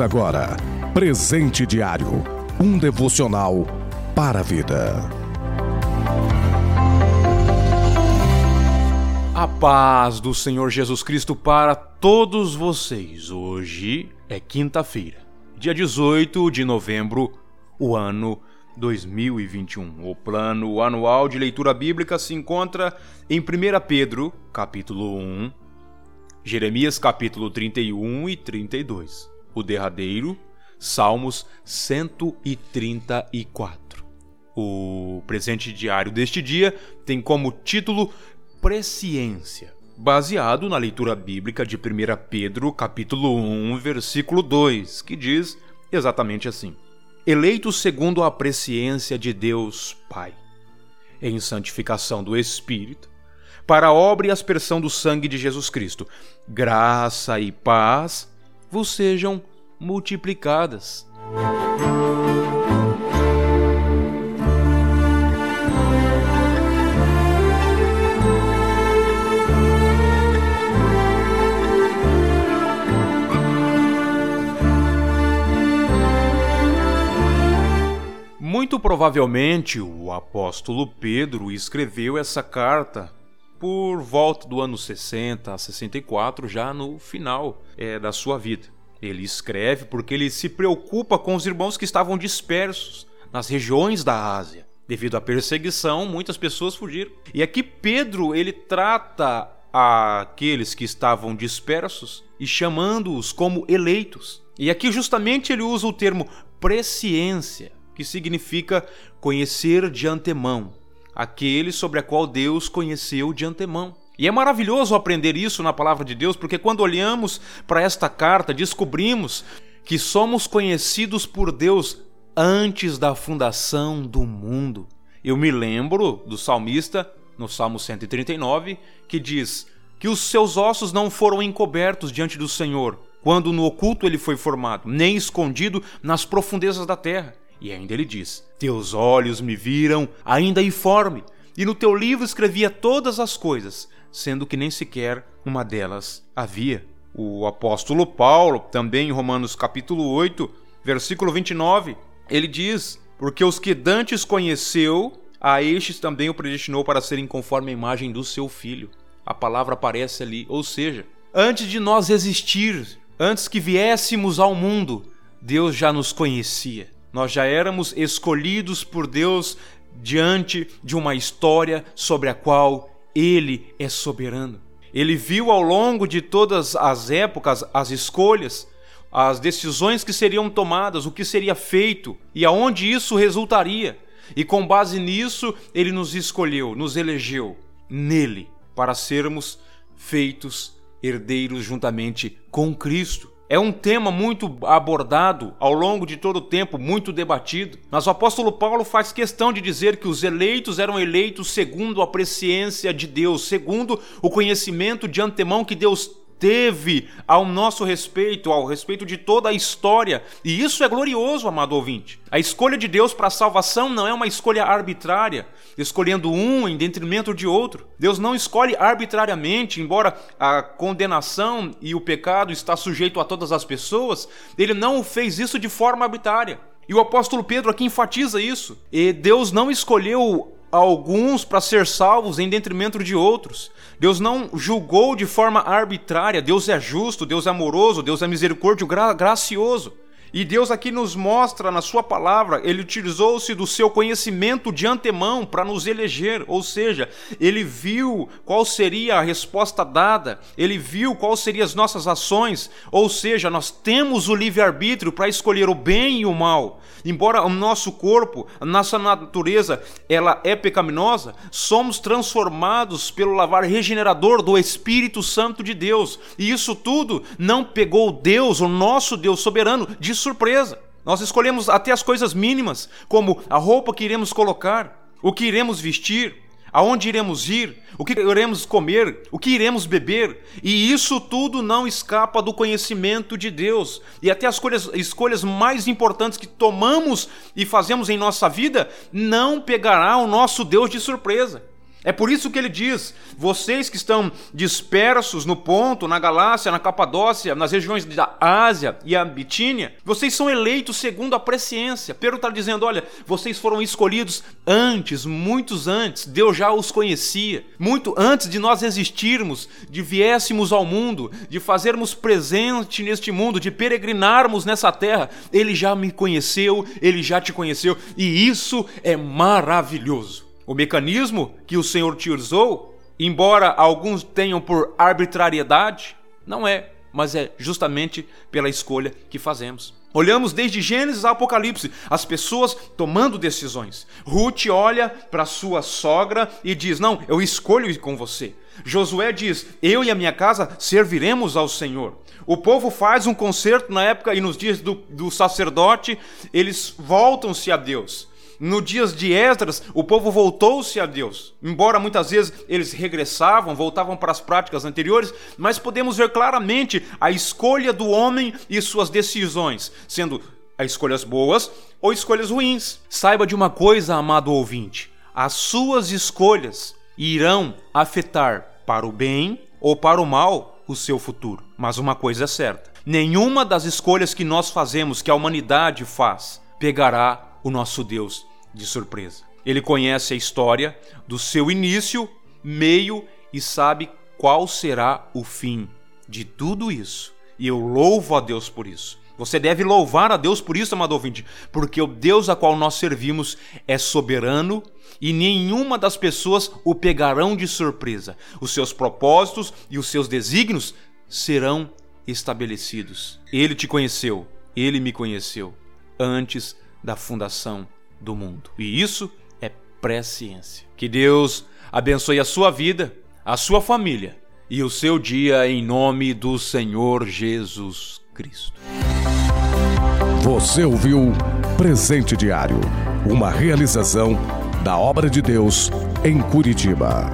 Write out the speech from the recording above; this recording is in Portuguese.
Agora, presente diário, um devocional para a vida. A paz do Senhor Jesus Cristo para todos vocês. Hoje é quinta-feira, dia 18 de novembro, o ano 2021. O plano anual de leitura bíblica se encontra em 1 Pedro, capítulo 1, Jeremias capítulo 31 e 32 o derradeiro, Salmos 134. O presente diário deste dia tem como título Presciência, baseado na leitura bíblica de 1 Pedro, capítulo 1, versículo 2, que diz exatamente assim: Eleitos segundo a presciência de Deus Pai, em santificação do Espírito, para a obra e aspersão do sangue de Jesus Cristo, graça e paz vos sejam multiplicadas. Muito provavelmente o apóstolo Pedro escreveu essa carta por volta do ano 60 a 64, já no final é, da sua vida. Ele escreve porque ele se preocupa com os irmãos que estavam dispersos nas regiões da Ásia. Devido à perseguição, muitas pessoas fugiram. E aqui Pedro, ele trata aqueles que estavam dispersos e chamando-os como eleitos. E aqui justamente ele usa o termo presciência, que significa conhecer de antemão, aquele sobre a qual Deus conheceu de antemão. E é maravilhoso aprender isso na palavra de Deus, porque quando olhamos para esta carta, descobrimos que somos conhecidos por Deus antes da fundação do mundo. Eu me lembro do salmista, no Salmo 139, que diz que os seus ossos não foram encobertos diante do Senhor, quando no oculto ele foi formado, nem escondido nas profundezas da terra. E ainda ele diz: Teus olhos me viram ainda informe, e no teu livro escrevia todas as coisas, sendo que nem sequer uma delas havia. O apóstolo Paulo, também em Romanos capítulo 8, versículo 29, ele diz: Porque os que dantes conheceu, a estes também o predestinou para serem conforme a imagem do seu filho. A palavra aparece ali, ou seja, antes de nós existir, antes que viéssemos ao mundo, Deus já nos conhecia. Nós já éramos escolhidos por Deus diante de uma história sobre a qual ele é soberano. Ele viu ao longo de todas as épocas as escolhas, as decisões que seriam tomadas, o que seria feito e aonde isso resultaria. E com base nisso, ele nos escolheu, nos elegeu nele para sermos feitos herdeiros juntamente com Cristo. É um tema muito abordado ao longo de todo o tempo, muito debatido. Mas o apóstolo Paulo faz questão de dizer que os eleitos eram eleitos segundo a presciência de Deus, segundo o conhecimento de antemão que Deus teve ao nosso respeito, ao respeito de toda a história. E isso é glorioso, amado ouvinte. A escolha de Deus para a salvação não é uma escolha arbitrária, escolhendo um em detrimento de outro. Deus não escolhe arbitrariamente, embora a condenação e o pecado está sujeito a todas as pessoas, ele não fez isso de forma arbitrária. E o apóstolo Pedro aqui enfatiza isso. E Deus não escolheu alguns para ser salvos em detrimento de outros. Deus não julgou de forma arbitrária. Deus é justo, Deus é amoroso, Deus é misericórdio, gra gracioso. E Deus aqui nos mostra na Sua palavra, Ele utilizou-se do seu conhecimento de antemão para nos eleger, ou seja, Ele viu qual seria a resposta dada, Ele viu quais seriam as nossas ações, ou seja, nós temos o livre-arbítrio para escolher o bem e o mal. Embora o nosso corpo, a nossa natureza, ela é pecaminosa, somos transformados pelo lavar regenerador do Espírito Santo de Deus. E isso tudo não pegou Deus, o nosso Deus soberano, de surpresa. Nós escolhemos até as coisas mínimas, como a roupa que iremos colocar, o que iremos vestir, aonde iremos ir, o que iremos comer, o que iremos beber, e isso tudo não escapa do conhecimento de Deus. E até as escolhas, escolhas mais importantes que tomamos e fazemos em nossa vida não pegará o nosso Deus de surpresa. É por isso que ele diz: vocês que estão dispersos no Ponto, na Galácia, na Capadócia, nas regiões da Ásia e a Bitínia, vocês são eleitos segundo a presciência. Pedro está dizendo: olha, vocês foram escolhidos antes, muitos antes, Deus já os conhecia, muito antes de nós existirmos, de viéssemos ao mundo, de fazermos presente neste mundo, de peregrinarmos nessa terra. Ele já me conheceu, ele já te conheceu, e isso é maravilhoso. O mecanismo que o Senhor utilizou, embora alguns tenham por arbitrariedade, não é, mas é justamente pela escolha que fazemos. Olhamos desde Gênesis a Apocalipse, as pessoas tomando decisões. Ruth olha para sua sogra e diz: Não, eu escolho ir com você. Josué diz: Eu e a minha casa serviremos ao Senhor. O povo faz um concerto na época e nos dias do, do sacerdote, eles voltam-se a Deus. No dias de Esdras, o povo voltou-se a Deus. Embora muitas vezes eles regressavam, voltavam para as práticas anteriores, mas podemos ver claramente a escolha do homem e suas decisões, sendo as escolhas boas ou escolhas ruins. Saiba de uma coisa, amado ouvinte: as suas escolhas irão afetar para o bem ou para o mal o seu futuro. Mas uma coisa é certa: nenhuma das escolhas que nós fazemos, que a humanidade faz, pegará o nosso Deus de surpresa. Ele conhece a história do seu início, meio e sabe qual será o fim de tudo isso. E eu louvo a Deus por isso. Você deve louvar a Deus por isso, amado ouvinte, porque o Deus a qual nós servimos é soberano e nenhuma das pessoas o pegarão de surpresa. Os seus propósitos e os seus desígnios serão estabelecidos. Ele te conheceu, ele me conheceu antes da fundação do mundo. E isso é presciência. Que Deus abençoe a sua vida, a sua família e o seu dia em nome do Senhor Jesus Cristo. Você ouviu Presente Diário, uma realização da obra de Deus em Curitiba.